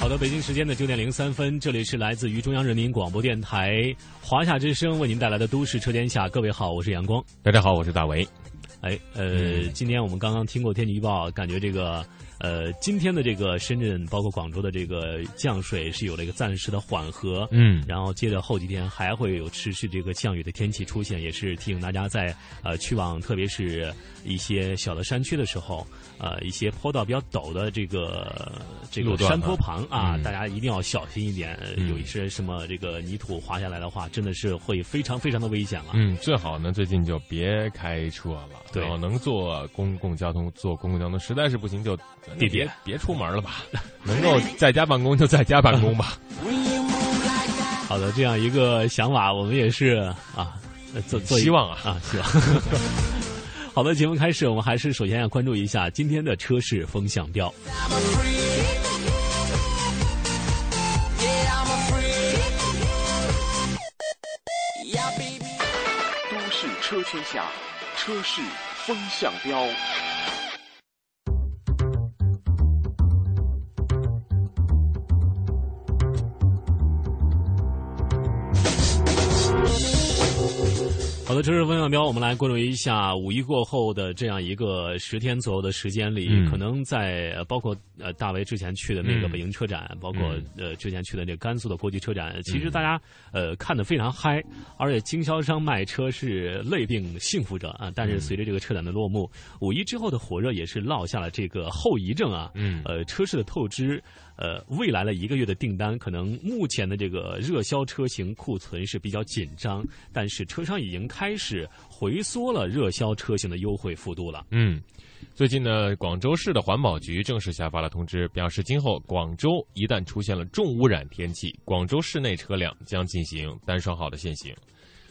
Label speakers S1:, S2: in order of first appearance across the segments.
S1: 好的，北京时间的九点零三分，这里是来自于中央人民广播电台华夏之声为您带来的都市车天下。各位好，我是阳光。
S2: 大家好，我是大为。
S1: 哎，呃，今天我们刚刚听过天气预报，感觉这个呃，今天的这个深圳包括广州的这个降水是有了一个暂时的缓和，
S2: 嗯。
S1: 然后接着后几天还会有持续这个降雨的天气出现，也是提醒大家在呃去往特别是一些小的山区的时候，呃，一些坡道比较陡的这个这个山坡旁啊，
S2: 嗯。
S1: 大家一定要小心一点，有一些什么这个泥土滑下来的话，真的是会非常非常的危险了。
S2: 嗯，最好呢，最近就别开车了。
S1: 对。
S2: 然后能坐公共交通，坐公共交通，实在是不行就
S1: 地铁
S2: 别别出门了吧。能够在家办公就在家办公吧。
S1: 好的，这样一个想法，我们也是啊，呃做做
S2: 希望啊
S1: 啊，希望。好的，节目开始，我们还是首先要关注一下今天的车市风向标。
S3: 都市车天下，车市风向标。
S1: 好的，车市风向标，我们来关注一下五一过后的这样一个十天左右的时间里，
S2: 嗯
S1: 可能在呃包括呃大为之前去的那个
S2: 嗯
S1: 北京车展，包括
S2: 嗯
S1: 呃之前去的那个甘肃的国际车展，其实大家呃看的非常嗨，而且经销商卖车是累并幸福着啊。但是随着这个车展的落幕，五一之后的火热也是落下了这个后遗症啊。
S2: 嗯
S1: 呃，车市的透支，呃，未来的一个月的订单，可能目前的这个热销车型库存是比较紧张，但是车商已经开始回缩了热销车型的优惠幅度了。
S2: 嗯，最近呢，广州市的环保局正式下发了通知，表示今后广州一旦出现了重污染天气，广州市内车辆将进行单双号的限行。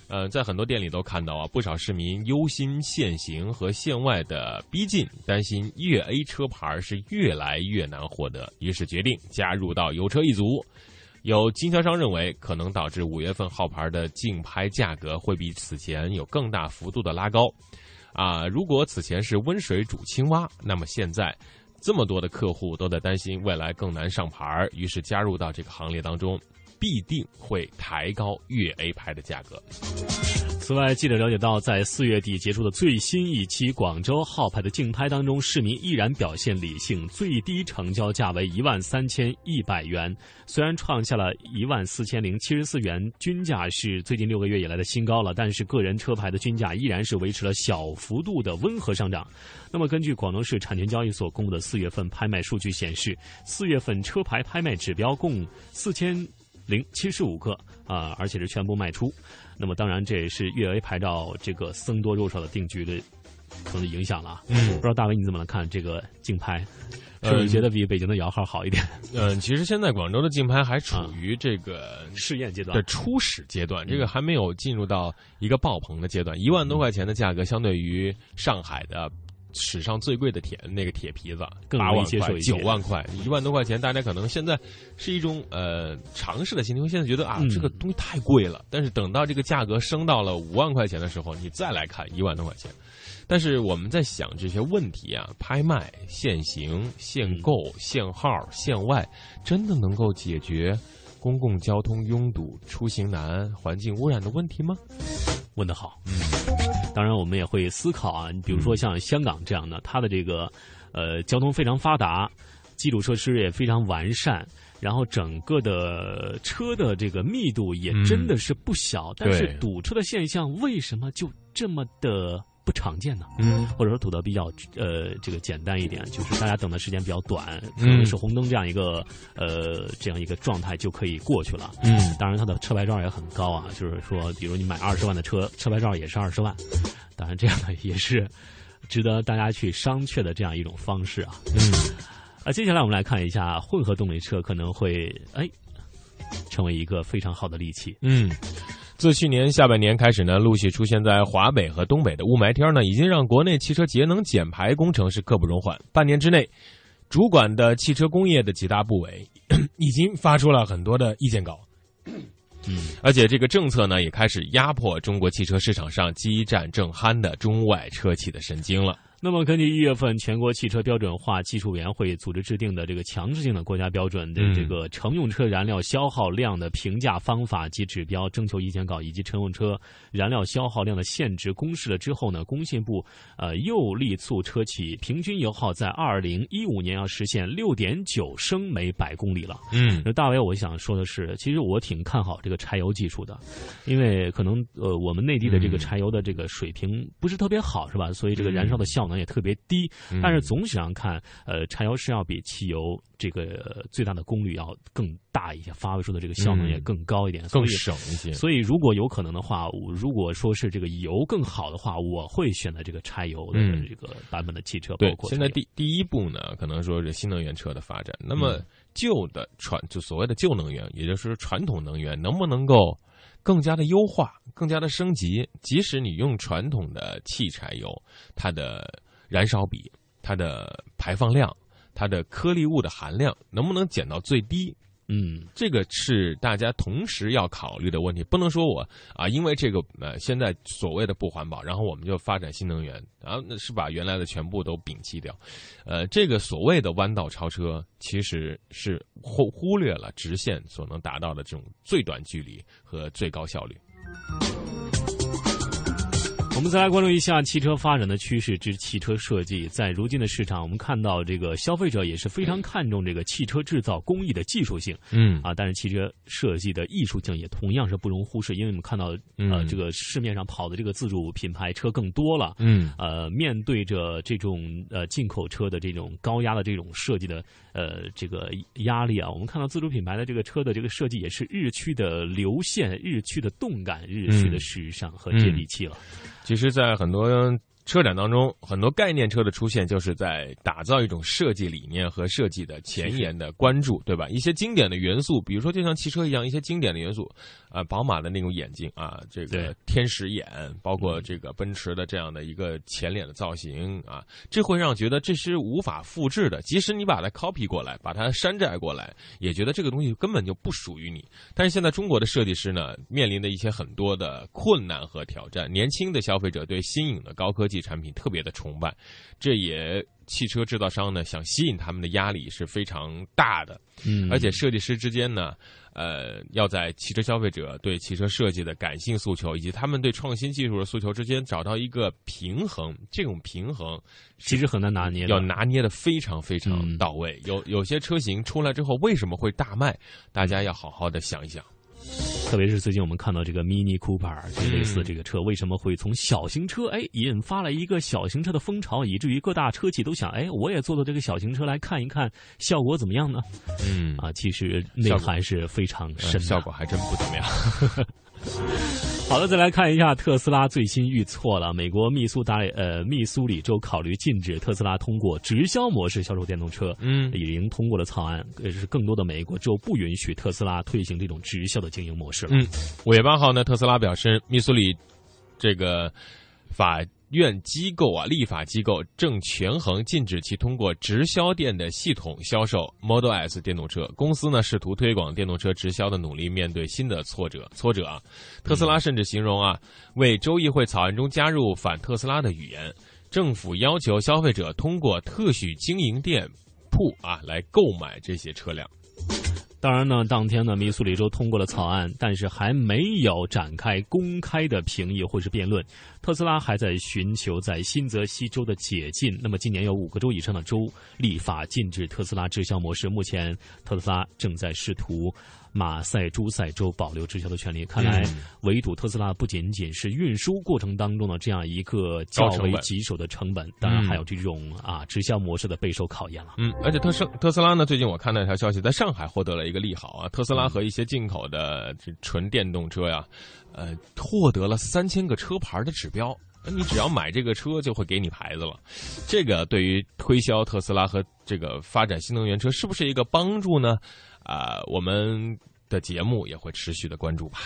S2: 呃，在很多店里都看到啊，不少市民忧心限行和限外的逼近，担心粤 A 车牌是越来越难获得，于是决定加入到油车一族。有经销商认为，可能导致五月份号牌的竞拍价格会比此前有更大幅度的拉高。啊，如果此前是温水煮青蛙，那么现在这么多的客户都在担心未来更难上牌，于是加入到这个行列当中，必定会抬高粤 A 牌的价格。
S1: 此外，记者了解到，在四月底结束的最新一期广州号牌的竞拍当中，市民依然表现理性，最低成交价为一万三千一百元，虽然创下了一万四千零七十四元均价是最近六个月以来的新高了，但是个人车牌的均价依然是维持了小幅度的温和上涨。那么，根据广东市产权交易所公布的四月份拍卖数据显示，四月份车牌拍卖指标共四千零七十五个啊、而且是全部卖出。那么当然，这也是粤 A 牌照这个僧多肉少的定局的可能影响了啊。
S2: 嗯
S1: 不知道大伟你怎么来看这个竞拍？是
S2: 呃
S1: 不是觉得比北京的摇号好一点？
S2: 嗯，其实现在广州的竞拍还处于这个
S1: 试验阶段
S2: 的初始阶段，这个还没有进入到一个爆棚的阶段。一万多块钱的价格，相对于上海的史上最贵的铁那个铁皮子，八万块、九万块，一万多块钱，大家可能现在是一种呃尝试的心情，现在觉得啊、
S1: 嗯
S2: 这个东西太贵了。但是等到这个价格升到了五万块钱的时候，你再来看一万多块钱。但是我们在想这些问题啊，拍卖、限行、限购、限号、限外，真的能够解决公共交通拥堵、出行难、环境污染的问题吗？
S1: 问得好，嗯，当然我们也会思考啊，你比如说像香港这样的，它的这个呃交通非常发达，基础设施也非常完善，然后整个的车的这个密度也真的是不小，但是堵车的现象为什么就这么的不常见呢？
S2: 嗯
S1: 或者说堵得比较呃这个简单一点，就是大家等的时间比较短，可能是红灯这样一个呃这样一个状态就可以过去了。
S2: 嗯
S1: 当然，它的车牌照也很高啊，就是说，比如你买二十万的车，车牌照也是二十万。当然，这样的也是值得大家去商榷的这样一种方式啊。
S2: 嗯
S1: 啊，接下来我们来看一下混合动力车可能会哎成为一个非常好的利器。
S2: 嗯。自去年下半年开始呢，陆续出现在华北和东北的雾霾天呢，已经让国内汽车节能减排工程是刻不容缓。半年之内，主管的汽车工业的几大部委 已经发出了很多的意见稿。
S1: 嗯，
S2: 而且这个政策呢，也开始压迫中国汽车市场上激战正酣的中外车企的神经了。
S1: 那么，根据一月份全国汽车标准化技术委员会组织制定的这个强制性的国家标准的
S2: 嗯
S1: 这个乘用车燃料消耗量的评价方法及指标征求意见稿，以及乘用车燃料消耗量的限值公示了之后呢，工信部呃又力促车企平均油耗在二零一五年要实现六点九升每百公里了。
S2: 嗯
S1: 那大伟，我想说的是，其实我挺看好这个柴油技术的，因为可能呃我们内地的这个
S2: 嗯
S1: 柴油的这个水平不是特别好，是吧？所以这个燃烧的效能也特别低。
S2: 嗯
S1: 但是总体上看，呃，柴油是要比汽油这个呃最大的功率要更大一些，发挥出的这个效能也更高一点，
S2: 嗯更省一些。
S1: 所以，如果有可能的话，我如果说是这个油更好的话，我会选择这个柴油的
S2: 嗯
S1: 这个版本的汽车。
S2: 对
S1: 包，括
S2: 现在第第一步呢，可能说是新能源车的发展。那么
S1: 嗯
S2: 旧的传就所谓的旧能源，也就是传统能源，能不能够更加的优化、更加的升级？即使你用传统的汽柴油，它的燃烧比、它的排放量、它的颗粒物的含量，能不能减到最低？
S1: 嗯
S2: 这个是大家同时要考虑的问题，不能说我啊，因为这个呃现在所谓的不环保，然后我们就发展新能源，然后那是把原来的全部都摒弃掉，呃，这个所谓的弯道超车，其实是忽忽略了直线所能达到的这种最短距离和最高效率。
S1: 我们再来关注一下汽车发展的趋势之汽车设计。在如今的市场，我们看到这个消费者也是非常看重这个汽车制造工艺的技术性
S2: 嗯
S1: 啊，但是汽车设计的艺术性也同样是不容忽视，因为我们看到呃
S2: 嗯
S1: 这个市面上跑的这个自主品牌车更多了。
S2: 嗯
S1: 呃，面对着这种呃进口车的这种高压的这种设计的呃这个压力啊，我们看到自主品牌的这个车的这个设计也是日趋的流线、日趋的动感、日趋的时尚和接地气了。
S2: 其实，在很多车展当中，很多概念车的出现，就是在打造一种设计理念和设计的前沿的关注，对吧？一些经典的元素，比如说就像汽车一样，一些经典的元素，啊、宝马的那种眼睛啊，这个天使眼，包括这个奔驰的这样的一个前脸的造型啊，这会让觉得这是无法复制的。即使你把它 copy 过来，把它山寨过来，也觉得这个东西根本就不属于你。但是现在中国的设计师呢，面临的一些很多的困难和挑战。年轻的消费者对新颖的高科技产品特别的崇拜，这也汽车制造商呢想吸引他们的压力是非常大的。
S1: 嗯
S2: 而且设计师之间呢，呃，要在汽车消费者对汽车设计的感性诉求以及他们对创新技术的诉求之间找到一个平衡。这种平衡
S1: 其实很难拿捏，
S2: 要拿捏的非常非常
S1: 嗯
S2: 到位。有有些车型出来之后为什么会大卖，大家要好好的想一想。
S1: 特别是最近我们看到这个 Mini Cooper 就类似这个车，为什么会从小型车哎引发了一个小型车的风潮，以至于各大车企都想哎我也坐坐这个小型车来看一看效果怎么样呢？
S2: 嗯
S1: 啊，其实内涵是非常深的。
S2: 呃效果还真不怎么样。
S1: 好的，再来看一下特斯拉最新预测了。美国密苏达呃密苏里州考虑禁止特斯拉通过直销模式销售电动车，
S2: 嗯
S1: 已经通过了草案，呃是更多的美国州不允许特斯拉推行这种直销的经营模式了。
S2: 嗯，五月八号呢，特斯拉表示，密苏里这个法院机构啊，立法机构正权衡禁止其通过直销店的系统销售 Model S 电动车。公司呢试图推广电动车直销的努力面对新的挫折。挫折啊，特斯拉甚至形容啊，为州议会草案中加入反特斯拉的语言。政府要求消费者通过特许经营店铺啊来购买这些车辆。
S1: 当然呢，当天呢，密苏里州通过了草案，但是还没有展开公开的评议或是辩论。特斯拉还在寻求在新泽西州的解禁。那么，今年有五个州以上的州立法禁止特斯拉直销模式。目前，特斯拉正在试图。马赛诸塞州保留直销的权利，看来围堵特斯拉不仅仅是运输过程当中的这样一个较为棘手的成本，当然还有这种啊直销模式的备受考验了。
S2: 嗯，而且特斯特斯拉呢，最近我看到一条消息，在上海获得了一个利好啊，特斯拉和一些进口的这纯电动车呀，呃，获得了三千个车牌的指标，那你只要买这个车就会给你牌子了，这个对于推销特斯拉和这个发展新能源车是不是一个帮助呢？啊，我们的节目也会持续的关注吧。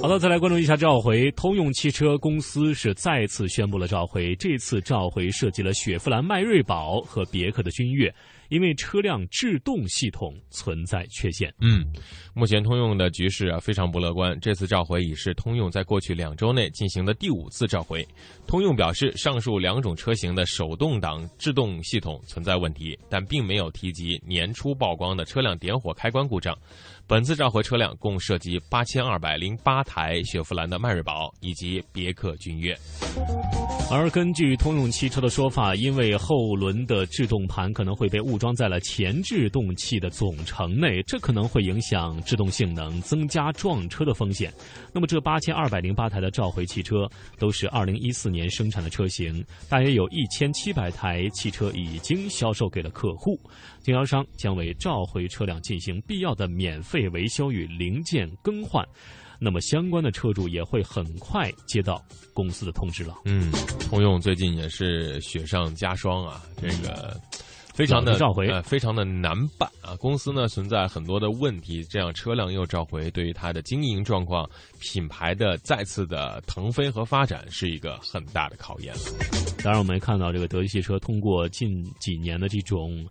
S1: 好的，再来关注一下召回。通用汽车公司是再次宣布了召回，这次召回涉及了雪佛兰迈锐宝和别克的君越。因为车辆制动系统存在缺陷。
S2: 嗯，目前通用的局势啊非常不乐观。这次召回已是通用在过去两周内进行的第五次召回。通用表示，上述两种车型的手动挡制动系统存在问题，但并没有提及年初曝光的车辆点火开关故障。本次召回车辆共涉及八千二百零八台雪佛兰的迈锐宝以及别克君越。
S1: 而根据通用汽车的说法，因为后轮的制动盘可能会被误装在了前制动器的总成内，这可能会影响制动性能，增加撞车的风险。那么，这八千二百零八台的召回汽车都是二零一四年生产的车型，大约有一千七百台汽车已经销售给了客户。经销商将为召回车辆进行必要的免费维修与零件更换，那么相关的车主也会很快接到公司的通知了。
S2: 嗯，通用最近也是雪上加霜啊，这个非常的
S1: 召回，
S2: 呃，非常的难办啊。公司呢存在很多的问题，这样车辆又召回，对于它的经营状况、品牌的再次的腾飞和发展是一个很大的考验。
S1: 当然，我们也看到这个德系汽车通过近几年的这种。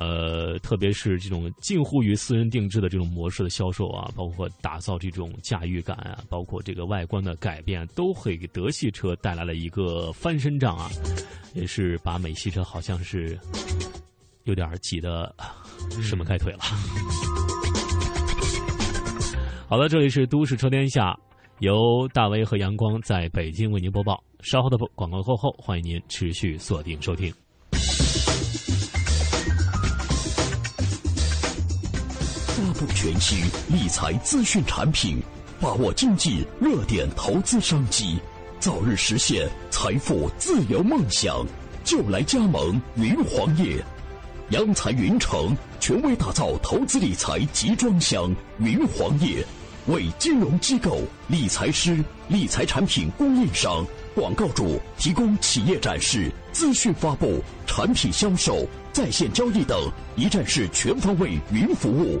S1: 呃，特别是这种近乎于私人定制的这种模式的销售啊，包括打造这种驾驭感啊，包括这个外观的改变，都会给德系车带来了一个翻身仗啊，也是把美系车好像是有点挤得伸不开腿了。好了，这里是都市车天下，由大威和阳光在北京为您播报。稍后的广告过后，欢迎您持续锁定收听。
S4: 发布全新理财资讯产品，把握经济热点投资商机，早日实现财富自由梦想，就来加盟云黄业，央财云城权威打造投资理财集装箱云黄业，为金融机构、理财师、理财产品供应商、广告主提供企业展示、资讯发布、产品销售、在线交易等一站式全方位云服务。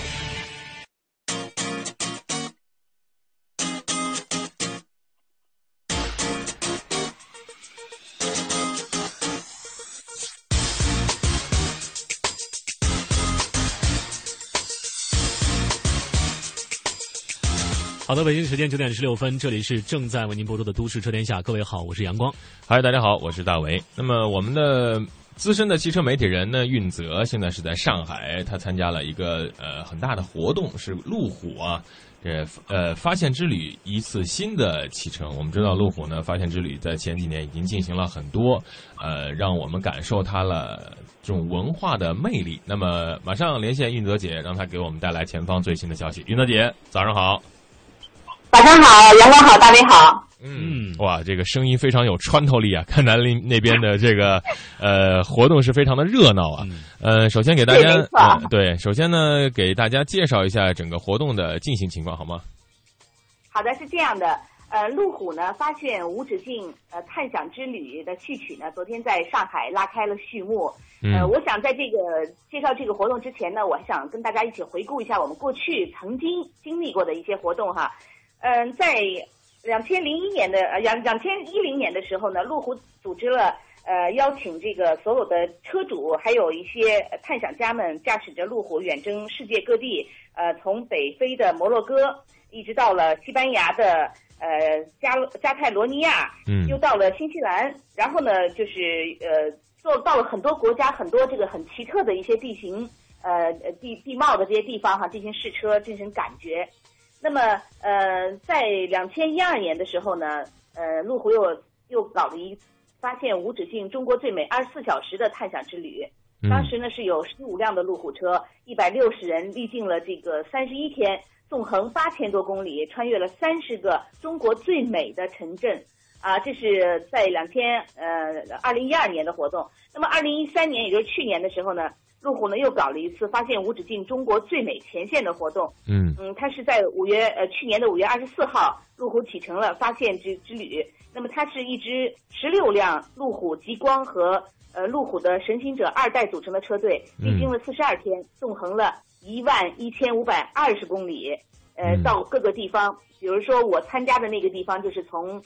S1: 好的，北京时间九点十六分，这里是正在为您播出的《都市车天下》，各位好，我是阳光。
S2: 嗨，大家好，我是大为。那么，我们的资深的汽车媒体人呢，运泽现在是在上海，他参加了一个呃很大的活动，是路虎啊，这呃发现之旅一次新的启程。我们知道，路虎呢发现之旅在前几年已经进行了很多，呃，让我们感受它了这种文化的魅力。那么，马上连线运泽姐，让她给我们带来前方最新的消息。运泽姐，早上好。
S5: 晚上好，阳光好，大美好。
S1: 嗯，
S2: 哇，这个声音非常有穿透力啊！看南林那边的这个 呃活动是非常的热闹啊。呃，首先给大家
S5: 对
S2: 首先呢给大家介绍一下整个活动的进行情况好吗？
S5: 好的，是这样的。呃，路虎呢发现无止境呃探险之旅的序曲呢，昨天在上海拉开了序幕。呃，
S2: 嗯
S5: 我想在这个介绍这个活动之前呢，我还想跟大家一起回顾一下我们过去曾经经历过的一些活动哈。嗯、在两千零一年的呃两两千一零年的时候呢，路虎组织了呃邀请这个所有的车主，还有一些呃探险家们驾驶着路虎远征世界各地，呃，从北非的摩洛哥一直到了西班牙的呃加加泰罗尼亚，
S2: 嗯
S5: 又到了新西兰，然后呢，就是呃，做到了很多国家很多这个很奇特的一些地形，呃呃地地貌的这些地方哈，进行试车，进行感觉。那么呃，在两千一二年的时候呢，呃，路虎又又搞了一发现无止境中国最美二十四小时的探险之旅。
S2: 嗯
S5: 当时呢是有十五辆的路虎车，一百六十人，历经了这个三十一天，纵横八千多公里，穿越了三十个中国最美的城镇。啊，这是在两千呃二零一二年的活动。那么二零一三年，也就是去年的时候呢，路虎呢又搞了一次发现无止境中国最美前线的活动。
S2: 嗯
S5: 嗯，它是在五月呃去年的五月二十四号，路虎启程了发现之之旅。那么它是一支十六辆路虎极光和呃路虎的神行者二代组成的车队，历经了四十二天，纵横了一万一千五百二十公里，呃，
S2: 嗯
S5: 到各个地方。比如说我参加的那个地方，就是从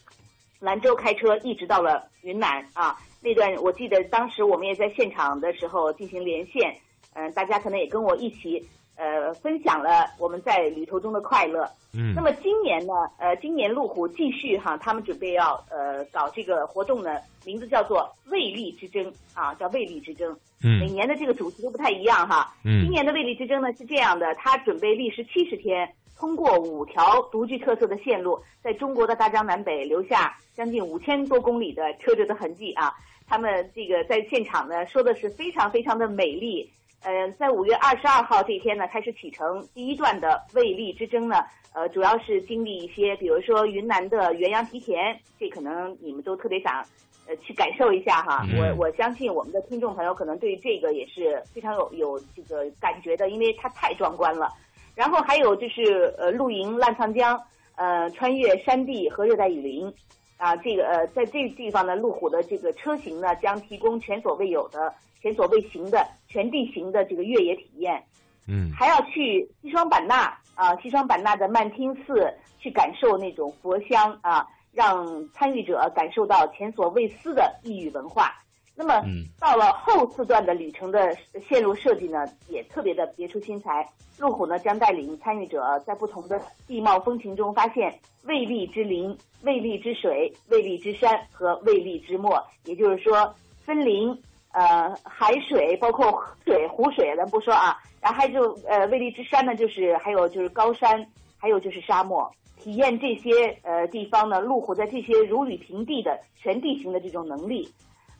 S5: 兰州开车一直到了云南啊。那段我记得当时我们也在现场的时候进行连线，嗯、大家可能也跟我一起呃分享了我们在旅途中的快乐。
S2: 嗯
S5: 那么今年呢，呃，今年路虎继续哈，他们准备要呃搞这个活动呢，名字叫做“魅力之争”啊，叫“魅力之争”。嗯每
S2: 嗯
S5: 年的这个主题都不太一样哈。
S2: 嗯
S5: 今年的魅力之争呢是这样的，它准备历时七十天，通过五条独具特色的线路，在中国的大江南北留下将近五千多公里的车辙的痕迹啊。他们这个在现场呢说的是非常非常的美丽。呃，在五月二十二号这一天呢，开始启程第一段的卫立之争呢，呃，主要是经历一些，比如说云南的元阳梯田，这可能你们都特别想，呃，去感受一下哈。
S2: 嗯
S5: 我我相信我们的听众朋友可能对这个也是非常有有这个感觉的，因为它太壮观了。然后还有就是呃，露营澜沧江，呃，穿越山地和热带雨林，啊，这个呃，在这个地方呢，路虎的这个车型呢，将提供前所未有的、前所未行的全地形的这个越野体验。
S2: 嗯
S5: 还要去西双版纳啊，西双版纳的曼听寺去感受那种佛香啊，让参与者感受到前所未思的异域文化。那么
S1: 嗯
S5: 到了后四段的旅程的线路设计呢，也特别的别出心裁。路虎呢将带领参与者在不同的地貌风情中发现蔚丽之林、蔚丽之水、蔚丽之山和蔚丽之墨，也就是说森林、呃海水，包括河水、湖水，咱不说啊。然后还有呃蔚丽之山呢，就是还有就是高山，还有就是沙漠。体验这些呃地方呢，路虎在这些如履平地的全地形的这种能力。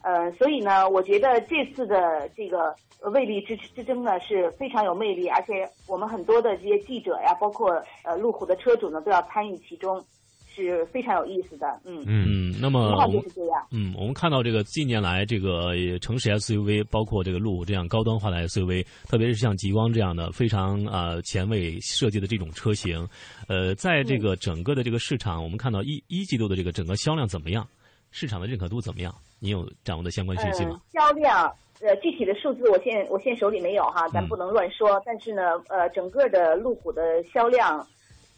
S5: 呃，所以呢，我觉得这次的这个呃魅力之之争呢是非常有魅力，而且我们很多的这些记者呀，包括呃路虎的车主呢，都要参与其中，是非常有意思的。嗯，
S2: 嗯
S1: 嗯，那么
S5: 就是这样。
S1: 嗯，我们看到这个近年来这个呃城市 SUV，包括这个路虎这样高端化的 SUV，特别是像极光这样的非常呃前卫设计的这种车型，呃，在这个整个的这个市场，我们看到一一季度的这个整个销量怎么样？市场的认可度怎么样？你有掌握的相关信息吗
S5: 嗯？？销量，呃，具体的数字我现我现手里没有哈，咱
S1: 嗯
S5: 不能乱说。但是呢，呃，整个的路虎的销量，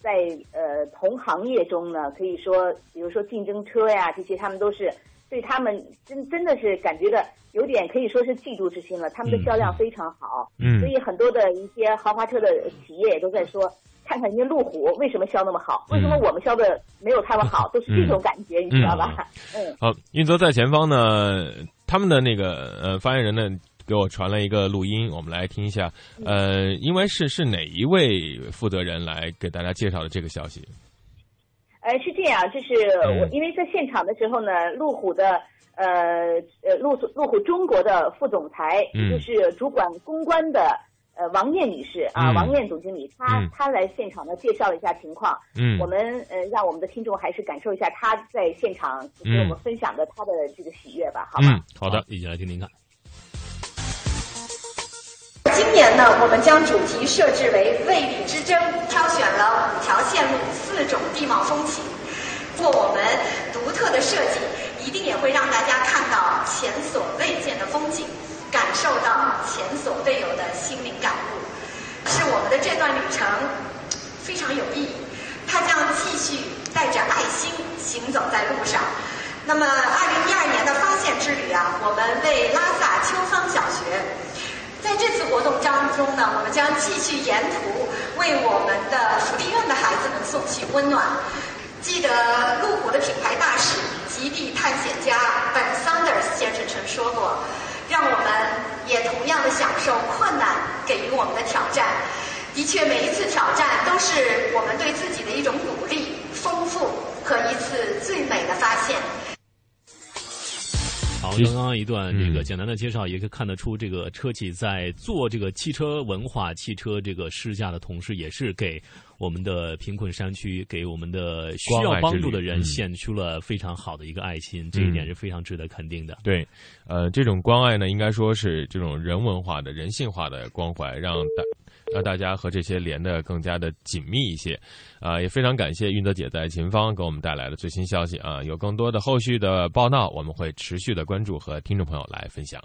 S5: 在呃同行业中呢，可以说，比如说竞争车呀这些，他们都是对他们真真的是感觉的有点可以说是嫉妒之心了。他们的销量非常好，
S2: 嗯
S5: 所以很多的一些豪华车的企业也都在说。看看人家路虎为什么销那么好，为什么我们销的没有他们好，都是这种感觉，你知道吧？嗯
S2: 好，运泽在前方呢，他们的那个呃发言人呢给我传了一个录音，我们来听一下。呃，因为是是哪一位负责人来给大家介绍的这个消息？
S5: 呃，是这样，就是
S2: 嗯
S5: 我因为在现场的时候呢，路虎的呃呃路路虎中国的副总裁，就是主管公关的呃王艳女士啊，
S2: 嗯
S5: 王艳总经理，她
S2: 嗯
S5: 她来现场呢介绍了一下情况。
S2: 嗯
S5: 我们呃让我们的听众还是感受一下她在现场给我们分享的她的这个喜悦吧，好吧？
S2: 嗯，好的，
S1: 一起来听听看。
S6: 今年呢，我们将主题设置为“卫理之争”，挑选了五条线路、四种地貌风情。通过我们独特的设计，一定也会让大家看到前所未见的风景，感受到前所未有的心灵感悟。是我们的这段旅程非常有意义，它将继续带着爱心行走在路上。那么，二零一二年的发现之旅啊，我们为拉萨秋芳小学。在这次活动当中呢，我们将继续沿途为我们的福利院的孩子们送去温暖。记得路虎的品牌大使、极地探险家本·桑德斯先生曾说过：“让我们也同样的享受困难给予我们的挑战。”的确，每一次挑战都是我们对自己的一种鼓励、丰富和一次最美的发现。
S1: 好，刚刚一段这个
S2: 嗯
S1: 简单的介绍，也可以看得出，这个车企在做这个汽车文化、汽车这个试驾的同时，也是给我们的贫困山区、给我们的需要帮助的人献出了非常好的一个爱心，这一点是非常值得肯定的。
S2: 对，呃，这种关爱呢，应该说是这种人文化的、人性化的关怀，让大让大家和这些连的更加的紧密一些。啊、也非常感谢运德姐在前方给我们带来的最新消息啊、有更多的后续的报道，我们会持续的关注和听众朋友来分享。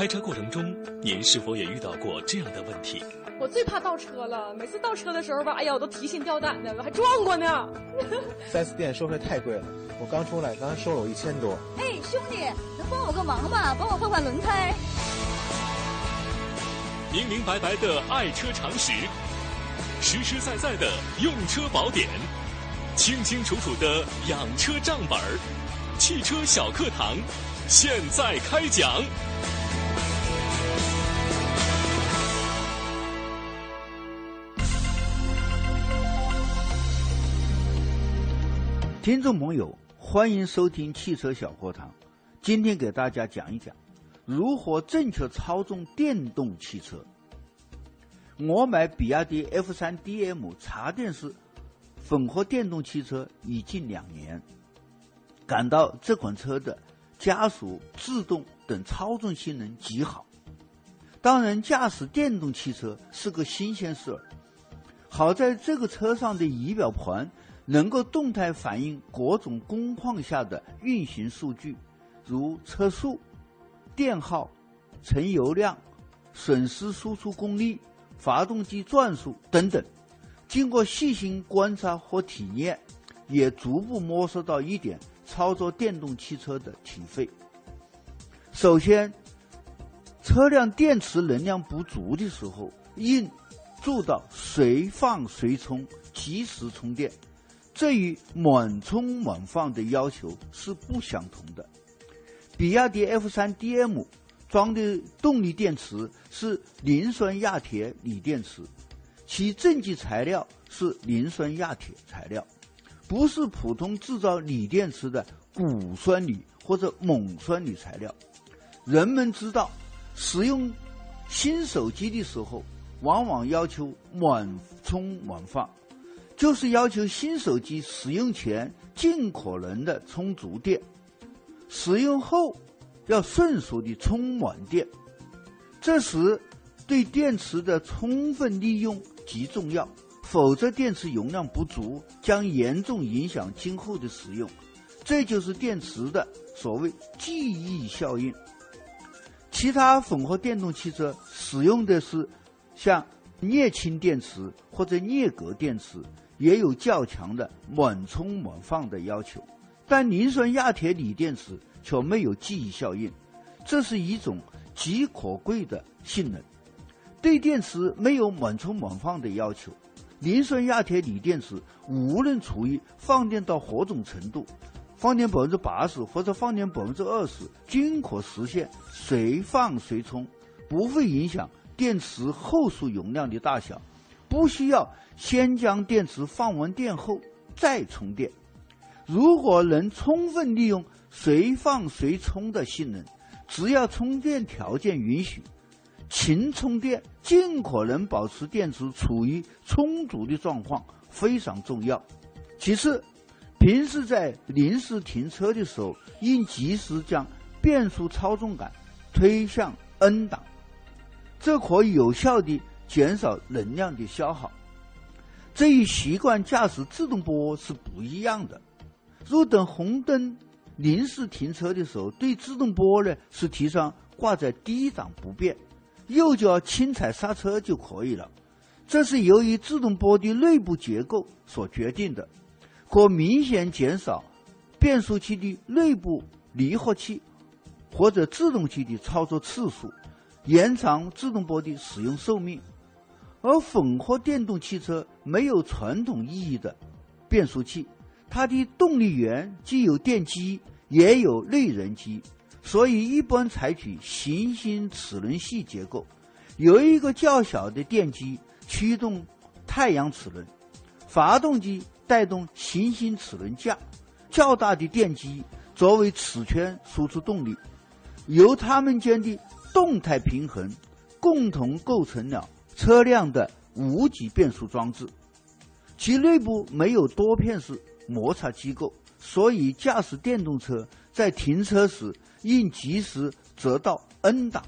S3: 开车过程中，您是否也遇到过这样的问题？
S7: 我最怕倒车了，每次倒车的时候吧，哎呀，我都提心吊胆的，我还撞过呢。
S8: 4S 店收费太贵了，我刚出来，刚刚收了我一千多。
S9: 哎，兄弟，能帮我个忙吗？帮我换换轮胎。
S3: 明明白白的爱车常识，实实在在的用车宝典，清清楚楚的养车账本儿，汽车小课堂，现在开讲。
S10: 听众朋友，欢迎收听汽车小课堂。今天给大家讲一讲如何正确操纵电动汽车。我买比亚迪 F 三 DM 插电式混合电动汽车已近两年，感到这款车的加速、制动等操纵性能极好。当然，驾驶电动汽车是个新鲜事儿。好在这个车上的仪表盘能够动态反映各种工况下的运行数据，如车速、电耗、乘油量、损失输出功率、发动机转速等等。经过细心观察和体验，也逐步摸索到一点操作电动汽车的体会。首先，车辆电池能量不足的时候，应做到随放随充，及时充电。这与满充满放的要求是不相同的。比亚迪 F 三 DM 装的动力电池是磷酸亚铁锂电池，其正极材料是磷酸亚铁材料，不是普通制造锂电池的钴酸锂或者锰酸锂材料。人们知道，使用新手机的时候，往往要求满充满放。就是要求新手机使用前尽可能的充足电，使用后要迅速的充满电。这时对电池的充分利用极重要，否则电池容量不足将严重影响今后的使用。这就是电池的所谓记忆效应。其他混合电动汽车使用的是像镍氢电池或者镍镉电池。也有较强的满充满放的要求，但磷酸亚铁锂电池却没有记忆效应，这是一种极可贵的性能。对电池没有满充满放的要求，磷酸亚铁锂电池无论处于放电到何种程度，放电百分之八十或者放电百分之二十，均可实现随放随充，不会影响电池后续容量的大小，不需要先将电池放完电后再充电。如果能充分利用随放随充的性能，只要充电条件允许，勤充电，尽可能保持电池处于充足的状况非常重要。其次，平时在临时停车的时候，应及时将变速操纵杆推向 N 档，这可以有效地减少能量的消耗。这与习惯驾驶自动波是不一样的。若等红灯临时停车的时候，对自动波呢是提倡挂在低档不变，右脚轻踩刹车就可以了。这是由于自动波的内部结构所决定的，可明显减少变速器的内部离合器或者制动器的操作次数，延长自动波的使用寿命。而混合电动汽车没有传统意义的变速器。它的动力源既有电机，也有内燃机，所以一般采取行星齿轮系结构，由一个较小的电机驱动太阳齿轮，发动机带动行星齿轮架，较大的电机作为齿圈输出动力，由它们间的动态平衡共同构成了车辆的无级变速装置，其内部没有多片式。摩擦机构，所以驾驶电动车在停车时应及时折到 N 档，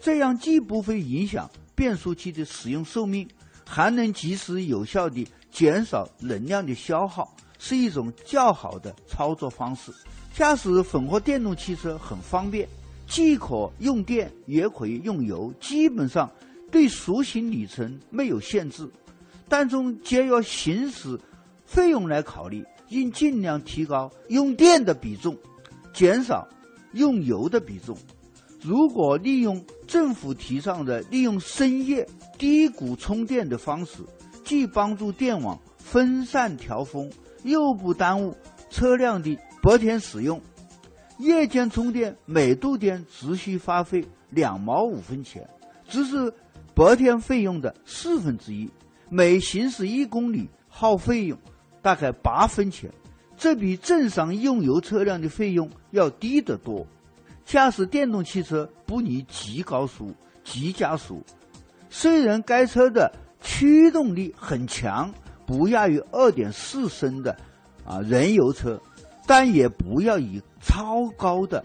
S10: 这样既不会影响变速器的使用寿命，还能及时有效地减少能量的消耗，是一种较好的操作方式。驾驶混合电动汽车很方便，既可用电也可以用油，基本上对出行里程没有限制，但从节约行驶费用来考虑。应尽量提高用电的比重，减少用油的比重。如果利用政府提倡的利用深夜低谷充电的方式，既帮助电网分散调峰，又不耽误车辆的白天使用。夜间充电每度电只需花费两毛五分钱，只是白天费用的四分之一。每行驶一公里耗费用。大概八分钱，这比正常用油车辆的费用要低得多。驾驶电动汽车不离极高速、急加速，虽然该车的驱动力很强，不亚于二点四升的啊燃油车，但也不要以超高的。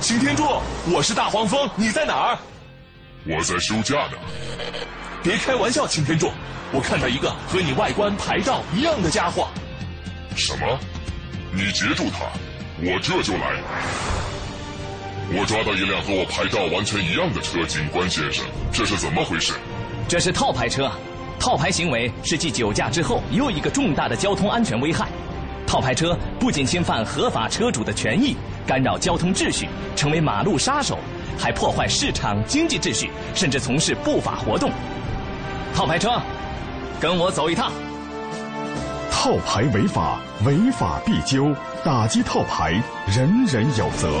S3: 擎天柱，我是大黄蜂，你在哪儿？
S11: 我在休假呢。
S3: 别开玩笑，擎天柱，我看到一个和你外观牌照一样的家伙。
S11: 什么？你截住他，我这就来。我抓到一辆和我牌照完全一样的车，警官先生，这是怎么回事？
S12: 这是套牌车，套牌行为是继酒驾之后又一个重大的交通安全危害。套牌车不仅侵犯合法车主的权益，干扰交通秩序，成为马路杀手，还破坏市场经济秩序，甚至从事不法活动。套牌车，跟我走一趟。
S13: 套牌违法，违法必究，打击套牌，人人有责。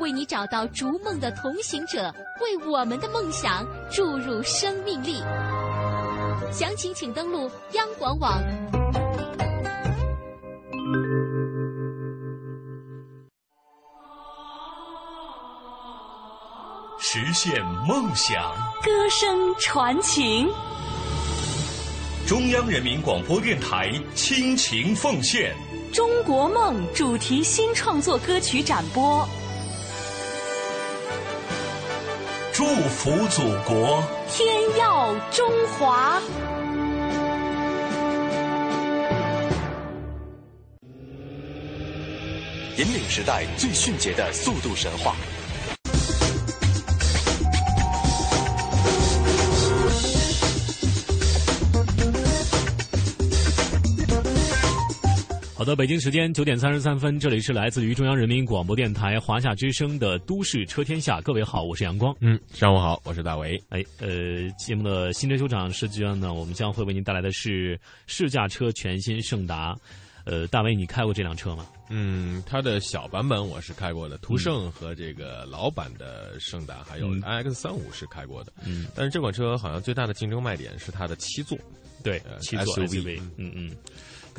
S14: 为你找到逐梦的同行者，为我们的梦想注入生命力。详情请登录央广网。
S3: 实现梦想，
S15: 歌声传情。
S3: 中央人民广播电台倾情奉献《
S15: 中国梦》主题新创作歌曲展播，
S3: 祝福祖国，
S15: 天耀中华。
S16: 引领时代最迅捷的速度神话。
S1: 的，北京时间九点三十三分，这里是来自于中央人民广播电台华夏之声的《都市车天下》，各位好，我是阳光。
S2: 嗯，上午好，我是大为。
S1: 哎，呃，节目的新车修厂时间呢，我们将会为您带来的是试驾车全新胜达。呃，大为，你开过这辆车吗？
S2: 嗯，它的小版本我是开过的，途胜和这个老版的胜达，还有 iX 三五是开过的。
S1: 嗯，
S2: 但是这款车好像最大的竞争卖点是它的七座，
S1: 对，七座
S2: SUV。
S1: 嗯嗯。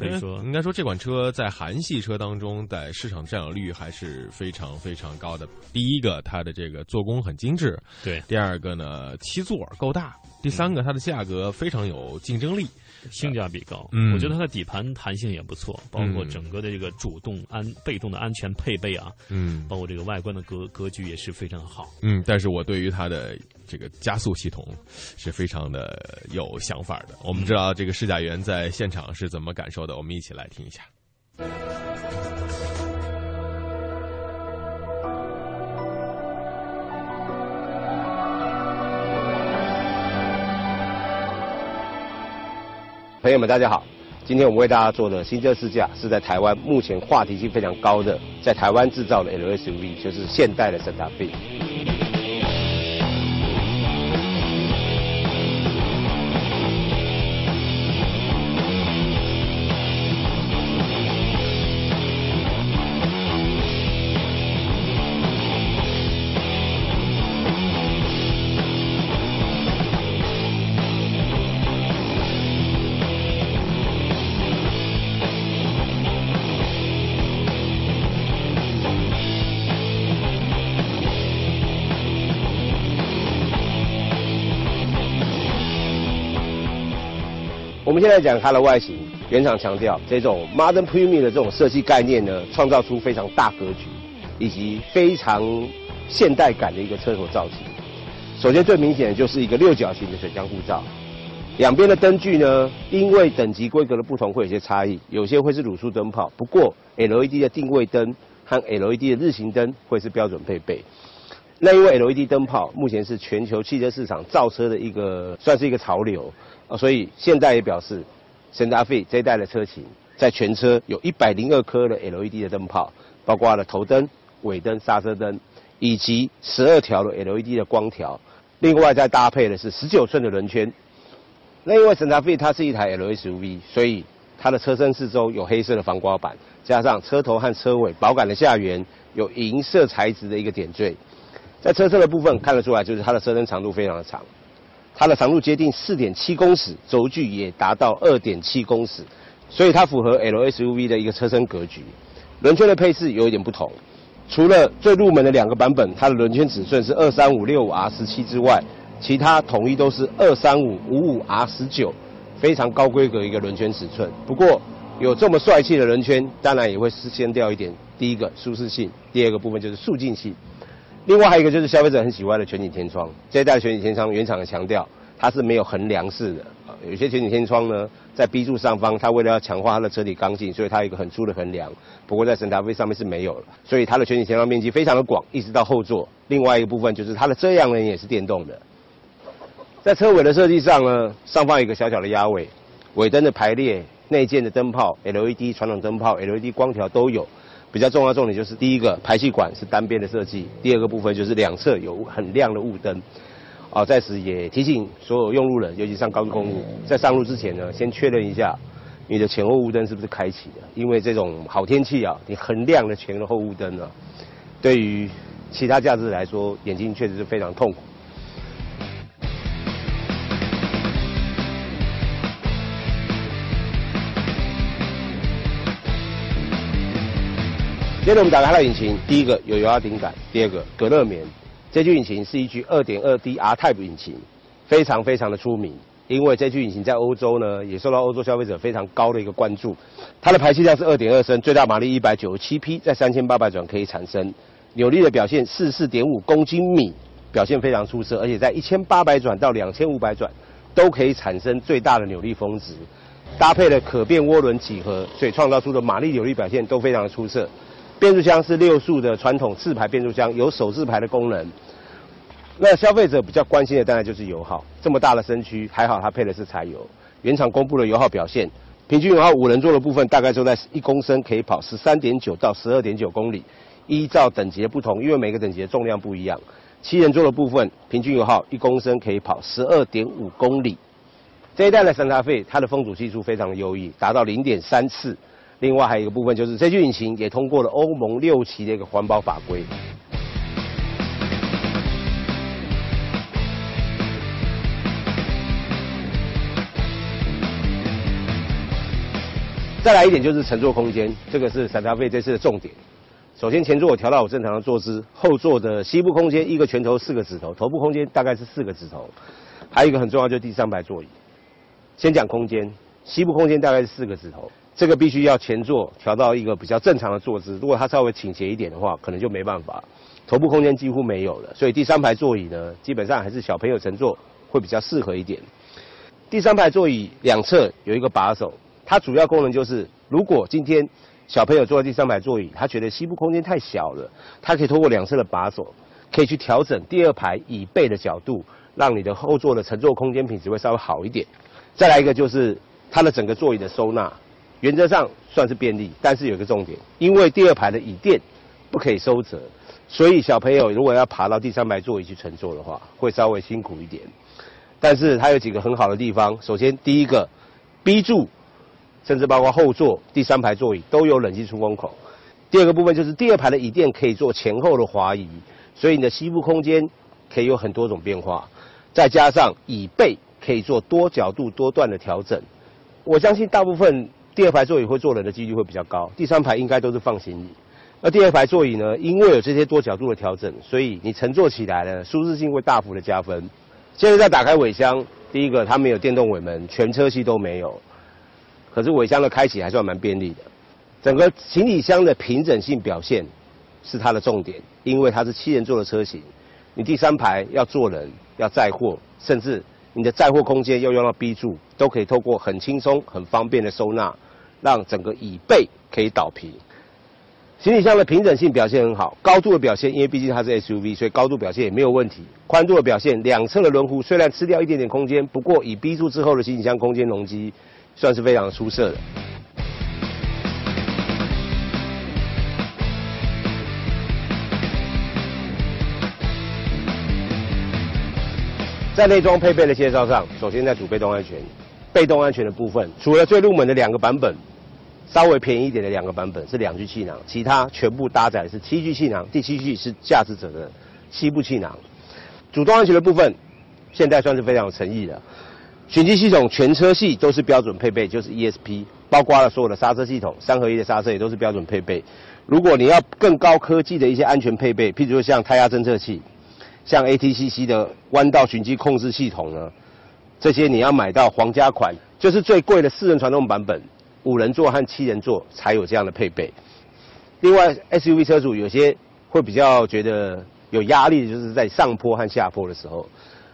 S1: 可以说，
S2: 应该说这款车在韩系车当中，在市场占有率还是非常非常高的。第一个，它的这个做工很精致；
S1: 对，
S2: 第二个呢，七座够大；第三个，它的价格非常有竞争力。
S1: 性价比高，
S2: 嗯，
S1: 我觉得它的底盘弹性也不错，包括整个的这个主动安、被动的安全配备啊，
S2: 嗯，
S1: 包括这个外观的格格局也是非常好，
S2: 嗯，但是我对于它的这个加速系统是非常的有想法的。我们知道这个试驾员在现场是怎么感受的，我们一起来听一下。
S17: 朋友们，大家好！今天我们为大家做的新车试驾是在台湾目前话题性非常高的，在台湾制造的 LSUV，就是现代的圣达菲。我们现在讲它的外形，原厂强调这种 modern premium 的这种设计概念呢，创造出非常大格局，以及非常现代感的一个车头造型。首先最明显的就是一个六角形的水箱护罩，两边的灯具呢，因为等级规格的不同会有些差异，有些会是卤素灯泡，不过 LED 的定位灯和 LED 的日行灯会是标准配备。那因为 LED 灯泡目前是全球汽车市场造车的一个算是一个潮流。啊，所以现代也表示，沈达飞这一代的车型，在全车有一百零二颗的 LED 的灯泡，包括了头灯、尾灯、刹车灯，以及十二条的 LED 的光条。另外再搭配的是十九寸的轮圈。那因为沈达飞它是一台 LSUV，所以它的车身四周有黑色的防刮板，加上车头和车尾保杆的下缘有银色材质的一个点缀。在车身的部分看得出来，就是它的车身长度非常的长。它的长度接近四点七公尺，轴距也达到二点七公尺，所以它符合 LSUV 的一个车身格局。轮圈的配置有一点不同，除了最入门的两个版本，它的轮圈尺寸是二三五六五 R 十七之外，其他统一都是二三五五五 R 十九，非常高规格一个轮圈尺寸。不过有这么帅气的轮圈，当然也会失先掉一点。第一个舒适性，第二个部分就是速进性。另外还有一个就是消费者很喜欢的全景天窗，这一代全景天窗原厂的强调它是没有横梁式的，有些全景天窗呢在 B 柱上方，它为了要强化它的车体刚性，所以它有一个很粗的横梁。不过在神达飞上面是没有了，所以它的全景天窗面积非常的广，一直到后座。另外一个部分就是它的遮阳帘也是电动的。在车尾的设计上呢，上方有一个小小的压尾，尾灯的排列、内建的灯泡、LED 传统灯泡、LED 光条都有。比较重要重点就是第一个排气管是单边的设计，第二个部分就是两侧有很亮的雾灯。啊，在此也提醒所有用路人，尤其上高速公路，在上路之前呢，先确认一下你的前后雾灯是不是开启的，因为这种好天气啊，你很亮的前后雾灯啊，对于其他驾驶来说，眼睛确实是非常痛苦。接着我们打开的引擎，第一个有油压顶杆，第二个隔热棉。这具引擎是一具 2.2D R Type 引擎，非常非常的出名。因为这具引擎在欧洲呢，也受到欧洲消费者非常高的一个关注。它的排气量是2.2升，最大马力197匹，在3800转可以产生。扭力的表现44.5公斤米，表现非常出色，而且在1800转到2500转都可以产生最大的扭力峰值。搭配了可变涡轮几何，所以创造出的马力扭力表现都非常的出色。变速箱是六速的传统自排变速箱，有手自排的功能。那消费者比较关心的当然就是油耗，这么大的身躯，还好它配的是柴油。原厂公布的油耗表现，平均油耗五人座的部分大概都在一公升可以跑十三点九到十二点九公里，依照等级的不同，因为每个等级的重量不一样。七人座的部分平均油耗一公升可以跑十二点五公里。这一代的桑塔费，它的风阻系数非常优异，达到零点三次。另外还有一个部分就是，这具引擎也通过了欧盟六期的一个环保法规。再来一点就是乘坐空间，这个是散达费这次的重点。首先前座我调到我正常的坐姿，后座的膝部空间一个拳头四个指头，头部空间大概是四个指头。还有一个很重要就是第三排座椅。先讲空间，膝部空间大概是四个指头。这个必须要前座调到一个比较正常的坐姿，如果它稍微倾斜一点的话，可能就没办法。头部空间几乎没有了，所以第三排座椅呢，基本上还是小朋友乘坐会比较适合一点。第三排座椅两侧有一个把手，它主要功能就是，如果今天小朋友坐在第三排座椅，他觉得膝部空间太小了，他可以通过两侧的把手，可以去调整第二排椅背的角度，让你的后座的乘坐空间品质会稍微好一点。再来一个就是它的整个座椅的收纳。原则上算是便利，但是有一个重点，因为第二排的椅垫不可以收折，所以小朋友如果要爬到第三排座椅去乘坐的话，会稍微辛苦一点。但是它有几个很好的地方，首先第一个，B 柱，甚至包括后座、第三排座椅都有冷气出风口。第二个部分就是第二排的椅垫可以做前后的滑移，所以你的膝部空间可以有很多种变化。再加上椅背可以做多角度、多段的调整，我相信大部分。第二排座椅会坐人的几率会比较高，第三排应该都是放行李。那第二排座椅呢？因为有这些多角度的调整，所以你乘坐起来呢，舒适性会大幅的加分。现在再打开尾箱，第一个它没有电动尾门，全车系都没有。可是尾箱的开启还算蛮便利的。整个行李箱的平整性表现是它的重点，因为它是七人座的车型，你第三排要坐人、要载货，甚至。你的载货空间要用到 B 柱，都可以透过很轻松、很方便的收纳，让整个椅背可以倒平。行李箱的平整性表现很好，高度的表现，因为毕竟它是 SUV，所以高度表现也没有问题。宽度的表现，两侧的轮毂虽然吃掉一点点空间，不过以 B 柱之后的行李箱空间容积，算是非常出色的。在内装配备的介绍上，首先在主被动安全、被动安全的部分，除了最入门的两个版本，稍微便宜一点的两个版本是两具气囊，其他全部搭载是七具气囊，第七具是驾驶者的七部气囊。主动安全的部分，现在算是非常有诚意的。循迹系统全车系都是标准配备，就是 ESP，包括了所有的刹车系统，三合一的刹车也都是标准配备。如果你要更高科技的一些安全配备，譬如说像胎压侦测器，像 ATCC 的弯道循迹控制系统呢，这些你要买到皇家款，就是最贵的四人传动版本，五人座和七人座才有这样的配备。另外，SUV 车主有些会比较觉得有压力，就是在上坡和下坡的时候。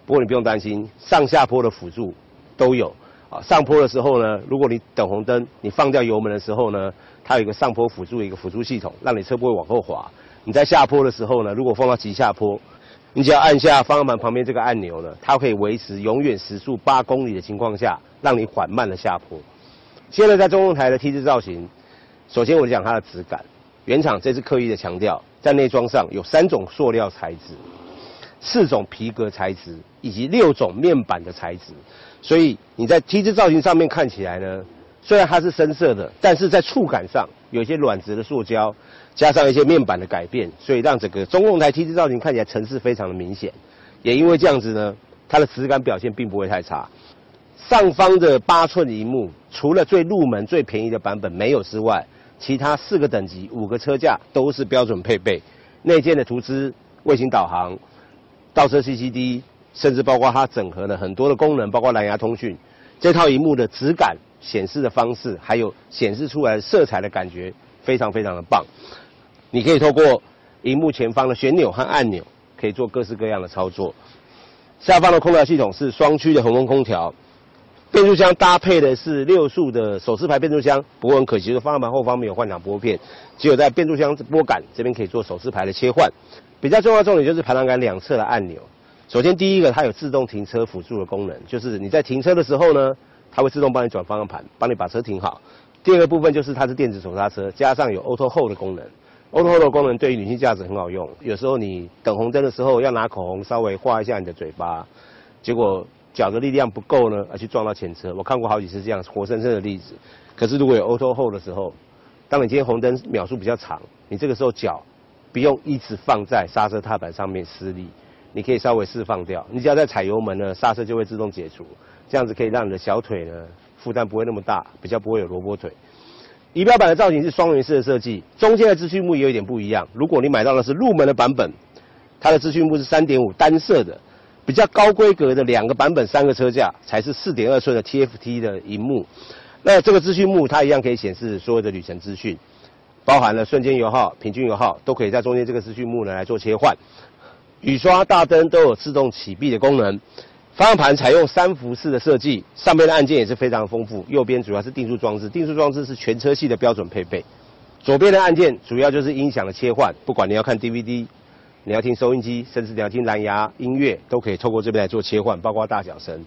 S17: 不过你不用担心，上下坡的辅助都有。啊，上坡的时候呢，如果你等红灯，你放掉油门的时候呢，它有一个上坡辅助一个辅助系统，让你车不会往后滑。你在下坡的时候呢，如果放到急下坡，你只要按下方向盘旁边这个按钮呢，它可以维持永远时速八公里的情况下，让你缓慢的下坡。现在在中控台的 T 字造型，首先我讲它的质感，原厂这次刻意的强调，在内装上有三种塑料材质。四种皮革材质以及六种面板的材质，所以你在 T 字造型上面看起来呢，虽然它是深色的，但是在触感上有一些软质的塑胶，加上一些面板的改变，所以让整个中控台 T 字造型看起来层次非常的明显。也因为这样子呢，它的质感表现并不会太差。上方的八寸荧幕，除了最入门最便宜的版本没有之外，其他四个等级五个车架都是标准配备。内建的图资、卫星导航。倒车 CCD，甚至包括它整合了很多的功能，包括蓝牙通讯。这套荧幕的质感、显示的方式，还有显示出来的色彩的感觉，非常非常的棒。你可以透过荧幕前方的旋钮和按钮，可以做各式各样的操作。下方的空调系统是双区的恒温空调，变速箱搭配的是六速的手自排变速箱。不过很可惜的，方向盘后方没有换挡拨片，只有在变速箱拨杆这边可以做手自排的切换。比较重要的重点就是排挡杆两侧的按钮。首先，第一个它有自动停车辅助的功能，就是你在停车的时候呢，它会自动帮你转方向盘，帮你把车停好。第二个部分就是它是电子手刹车，加上有 Auto Hold 的功能。Auto o 的功能对于女性驾驶很好用。有时候你等红灯的时候要拿口红稍微画一下你的嘴巴，结果脚的力量不够呢，而去撞到前车。我看过好几次这样活生生的例子。可是如果有 Auto Hold 的时候，当你今天红灯秒数比较长，你这个时候脚。不用一直放在刹车踏板上面施力，你可以稍微释放掉。你只要在踩油门呢，刹车就会自动解除，这样子可以让你的小腿呢负担不会那么大，比较不会有萝卜腿。仪表板的造型是双圆式的设计，中间的资讯幕也有一点不一样。如果你买到的是入门的版本，它的资讯幕是三点五单色的，比较高规格的两个版本三个车架才是四点二寸的 TFT 的荧幕。那这个资讯幕它一样可以显示所有的旅程资讯。包含了瞬间油耗、平均油耗，都可以在中间这个资讯幕呢来做切换。雨刷、大灯都有自动启闭的功能。方向盘采用三幅式的设计，上面的按键也是非常丰富。右边主要是定速装置，定速装置是全车系的标准配备。左边的按键主要就是音响的切换，不管你要看 DVD，你要听收音机，甚至你要听蓝牙音乐，都可以透过这边来做切换，包括大小声。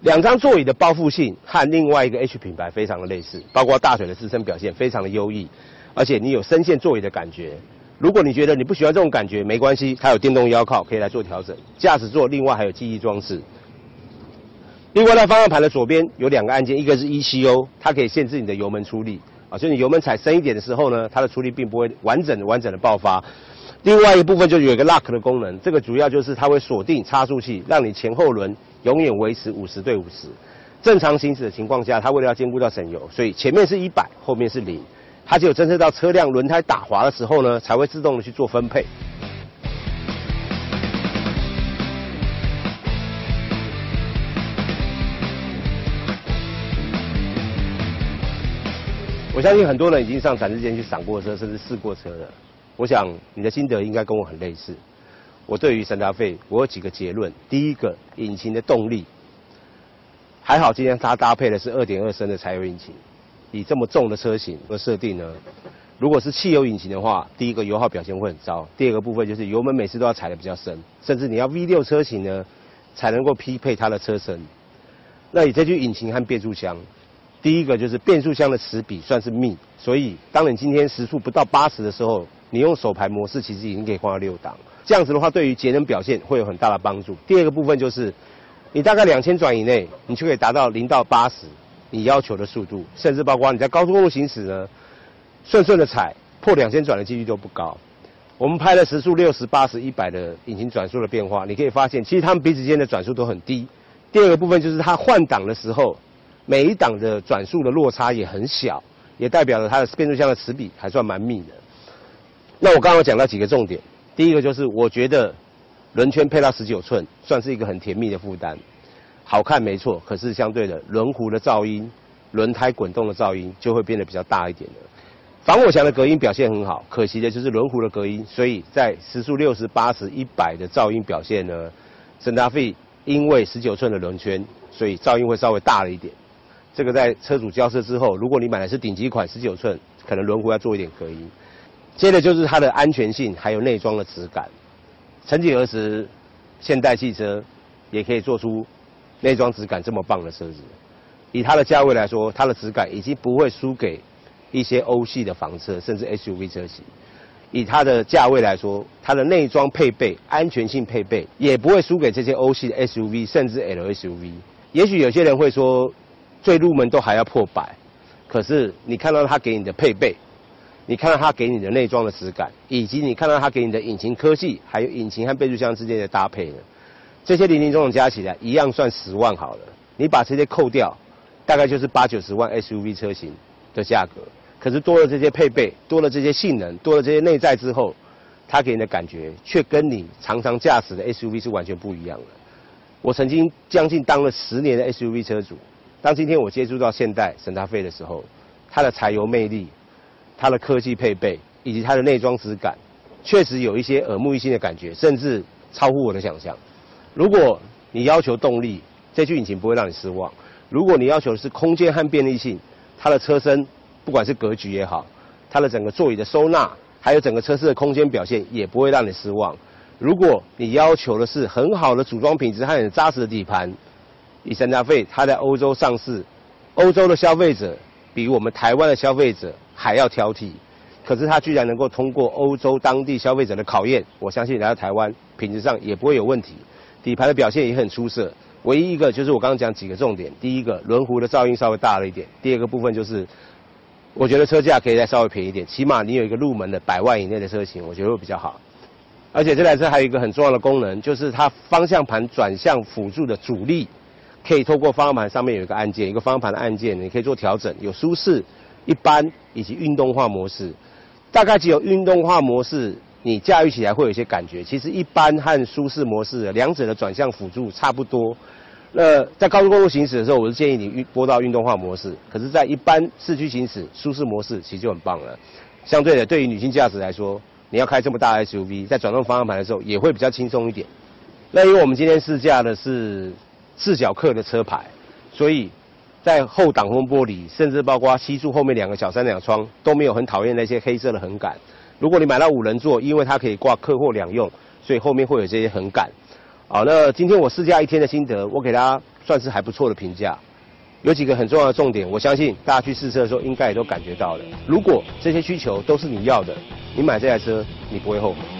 S17: 两张座椅的包覆性和另外一个 H 品牌非常的类似，包括大腿的支撑表现非常的优异，而且你有深陷座椅的感觉。如果你觉得你不喜欢这种感觉，没关系，它有电动腰靠可以来做调整。驾驶座另外还有记忆装置。另外在方向盘的左边有两个按键，一个是 ECO，它可以限制你的油门出力啊，所以你油门踩深一点的时候呢，它的出力并不会完整完整的爆发。另外一部分就有一个 Lock 的功能，这个主要就是它会锁定差速器，让你前后轮。永远维持五十对五十，正常行驶的情况下，它为了要兼顾到省油，所以前面是一百，后面是零，它只有侦测到车辆轮胎打滑的时候呢，才会自动的去做分配。我相信很多人已经上展示间去赏过车，甚至试过车了。我想你的心得应该跟我很类似。我对于神达费，我有几个结论。第一个，引擎的动力还好，今天它搭配的是二点二升的柴油引擎。以这么重的车型而设定呢，如果是汽油引擎的话，第一个油耗表现会很糟。第二个部分就是油门每次都要踩的比较深，甚至你要 V 六车型呢，才能够匹配它的车身。那你这具引擎和变速箱，第一个就是变速箱的齿比算是密，所以当你今天时速不到八十的时候，你用手排模式其实已经可以换到六档。这样子的话，对于节能表现会有很大的帮助。第二个部分就是，你大概两千转以内，你就可以达到零到八十你要求的速度，甚至包括你在高速公路行驶呢，顺顺的踩破两千转的几率都不高。我们拍了时速六十八十一百的引擎转速的变化，你可以发现，其实他们彼此间的转速都很低，第二个部分就是它换挡的时候，每一档的转速的落差也很小，也代表了它的变速箱的齿比还算蛮密的。那我刚刚讲到几个重点，第一个就是我觉得轮圈配到十九寸算是一个很甜蜜的负担，好看没错，可是相对的轮毂的噪音、轮胎滚动的噪音就会变得比较大一点了。防火墙的隔音表现很好，可惜的就是轮毂的隔音，所以在时速六十八十一百的噪音表现呢，森达费因为十九寸的轮圈，所以噪音会稍微大了一点。这个在车主交车之后，如果你买的是顶级款十九寸，可能轮毂要做一点隔音。接着就是它的安全性，还有内装的质感。曾几何时，现代汽车也可以做出内装质感这么棒的车子。以它的价位来说，它的质感已经不会输给。一些欧系的房车，甚至 SUV 车型，以它的价位来说，它的内装配备、安全性配备也不会输给这些欧系的 SUV，甚至 LSUV。也许有些人会说，最入门都还要破百，可是你看到它给你的配备，你看到它给你的内装的质感，以及你看到它给你的引擎科技，还有引擎和变速箱之间的搭配呢，这些零零总总加起来，一样算十万好了。你把这些扣掉，大概就是八九十万 SUV 车型的价格。可是多了这些配备，多了这些性能，多了这些内在之后，它给你的感觉却跟你常常驾驶的 SUV 是完全不一样的。我曾经将近当了十年的 SUV 车主，当今天我接触到现代神达费的时候，它的柴油魅力、它的科技配备以及它的内装质感，确实有一些耳目一新的感觉，甚至超乎我的想象。如果你要求动力，这具引擎不会让你失望；如果你要求的是空间和便利性，它的车身。不管是格局也好，它的整个座椅的收纳，还有整个车室的空间表现，也不会让你失望。如果你要求的是很好的组装品质和很扎实的底盘，以三大费它在欧洲上市，欧洲的消费者比我们台湾的消费者还要挑剔，可是它居然能够通过欧洲当地消费者的考验，我相信来到台湾品质上也不会有问题，底盘的表现也很出色。唯一一个就是我刚刚讲几个重点，第一个轮毂的噪音稍微大了一点，第二个部分就是。我觉得车价可以再稍微便宜点，起码你有一个入门的百万以内的车型，我觉得会比较好。而且这台车还有一个很重要的功能，就是它方向盘转向辅助的阻力，可以透过方向盘上面有一个按键，一个方向盘的按键，你可以做调整，有舒适、一般以及运动化模式。大概只有运动化模式，你驾驭起来会有一些感觉。其实一般和舒适模式两者的转向辅助差不多。那在高速公路行驶的时候，我是建议你运拨到运动化模式。可是，在一般市区行驶，舒适模式其实就很棒了。相对的，对于女性驾驶来说，你要开这么大的 SUV，在转动方向盘的时候也会比较轻松一点。那因为我们今天试驾的是四角客的车牌，所以在后挡风玻璃，甚至包括吸住后面两个小三角窗都没有很讨厌那些黑色的横杆。如果你买到五人座，因为它可以挂客货两用，所以后面会有这些横杆。好，那今天我试驾一天的心得，我给大家算是还不错的评价。有几个很重要的重点，我相信大家去试车的时候应该也都感觉到了。如果这些需求都是你要的，你买这台车你不会后悔。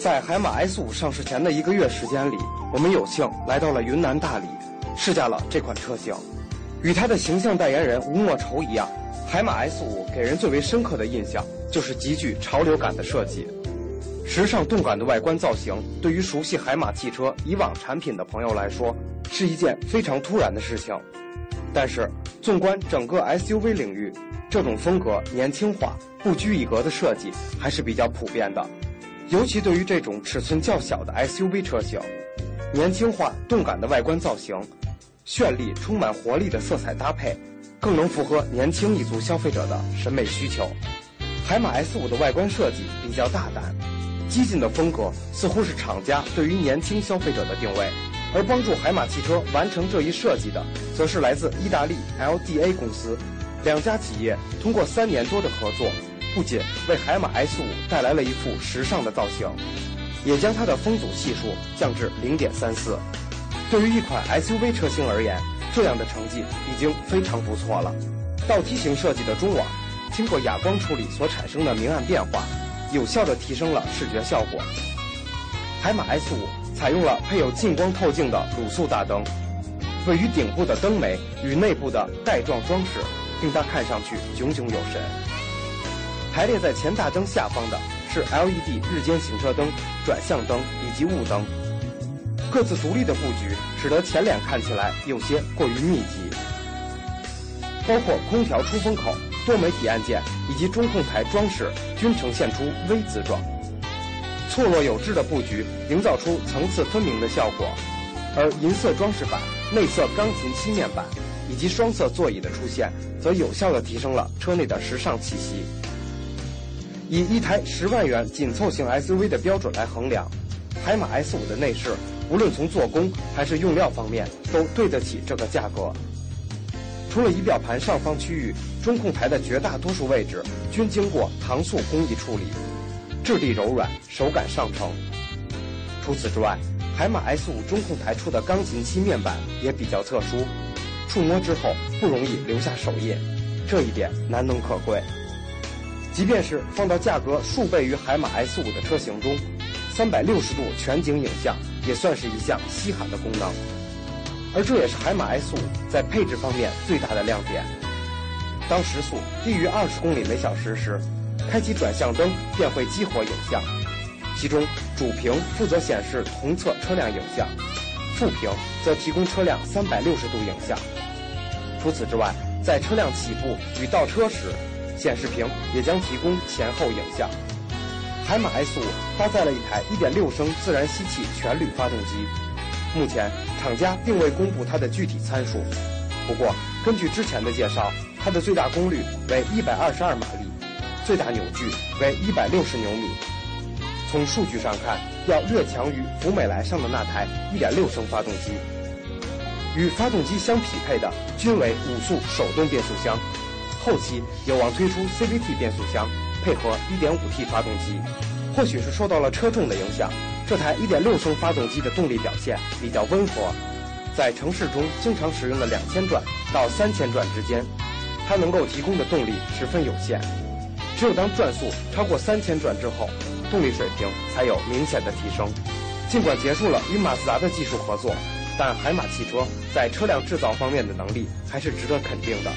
S18: 在海马 S 五上市前的一个月时间里，我们有幸来到了云南大理，试驾了这款车型。与它的形象代言人吴莫愁一样，海马 S 五给人最为深刻的印象就是极具潮流感的设计。时尚动感的外观造型，对于熟悉海马汽车以往产品的朋友来说，是一件非常突然的事情。但是，纵观整个 SUV 领域，这种风格年轻化、不拘一格的设计还是比较普遍的。尤其对于这种尺寸较小的 SUV 车型，年轻化、动感的外观造型，绚丽、充满活力的色彩搭配，更能符合年轻一族消费者的审美需求。海马 S 五的外观设计比较大胆，激进的风格似乎是厂家对于年轻消费者的定位，而帮助海马汽车完成这一设计的，则是来自意大利 LDA 公司。两家企业通过三年多的合作，不仅为海马 S 五带来了一副时尚的造型，也将它的风阻系数降至零点三四。对于一款 SUV 车型而言，这样的成绩已经非常不错了。倒梯形设计的中网，经过哑光处理所产生的明暗变化。有效地提升了视觉效果。海马 S 五采用了配有近光透镜的卤素大灯，位于顶部的灯眉与内部的带状装饰，令它看上去炯炯有神。排列在前大灯下方的是 LED 日间行车灯、转向灯以及雾灯，各自独立的布局使得前脸看起来有些过于密集。包括空调出风口。多媒体按键以及中控台装饰均呈现出 V 字状，错落有致的布局营造出层次分明的效果，而银色装饰板、内侧钢琴漆面板以及双色座椅的出现，则有效地提升了车内的时尚气息。以一台十万元紧凑型 SUV 的标准来衡量，海马 S 五的内饰，无论从做工还是用料方面，都对得起这个价格。除了仪表盘上方区域，中控台的绝大多数位置均经过搪塑工艺处理，质地柔软，手感上乘。除此之外，海马 S 五中控台处的钢琴漆面板也比较特殊，触摸之后不容易留下手印，这一点难能可贵。即便是放到价格数倍于海马 S 五的车型中，三百六十度全景影像也算是一项稀罕的功能。而这也是海马 S 五在配置方面最大的亮点。当时速低于二十公里每小时时，开启转向灯便会激活影像，其中主屏负责显示同侧车辆影像，副屏则提供车辆三百六十度影像。除此之外，在车辆起步与倒车时，显示屏也将提供前后影像。海马 S 五搭载了一台1.6升自然吸气全铝发动机。目前，厂家并未公布它的具体参数。不过，根据之前的介绍，它的最大功率为122马力，最大扭矩为160牛米。从数据上看，要略强于福美来上的那台1.6升发动机。与发动机相匹配的均为五速手动变速箱，后期有望推出 CVT 变速箱，配合 1.5T 发动机。或许是受到了车重的影响。这台1.6升发动机的动力表现比较温和，在城市中经常使用的2000转到3000转之间，它能够提供的动力十分有限。只有当转速超过3000转之后，动力水平才有明显的提升。尽管结束了与马自达的技术合作，但海马汽车在车辆制造方面的能力还是值得肯定的。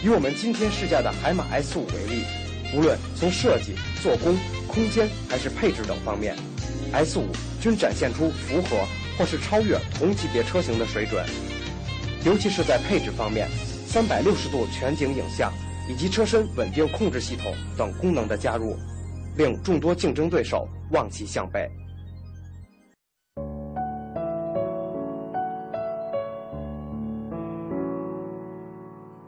S18: 以我们今天试驾的海马 S5 为例，无论从设计、做工、空间还是配置等方面。S 五均展现出符合或是超越同级别车型的水准，尤其是在配置方面，三百六十度全景影像以及车身稳定控制系统等功能的加入，令众多竞争对手望其项背。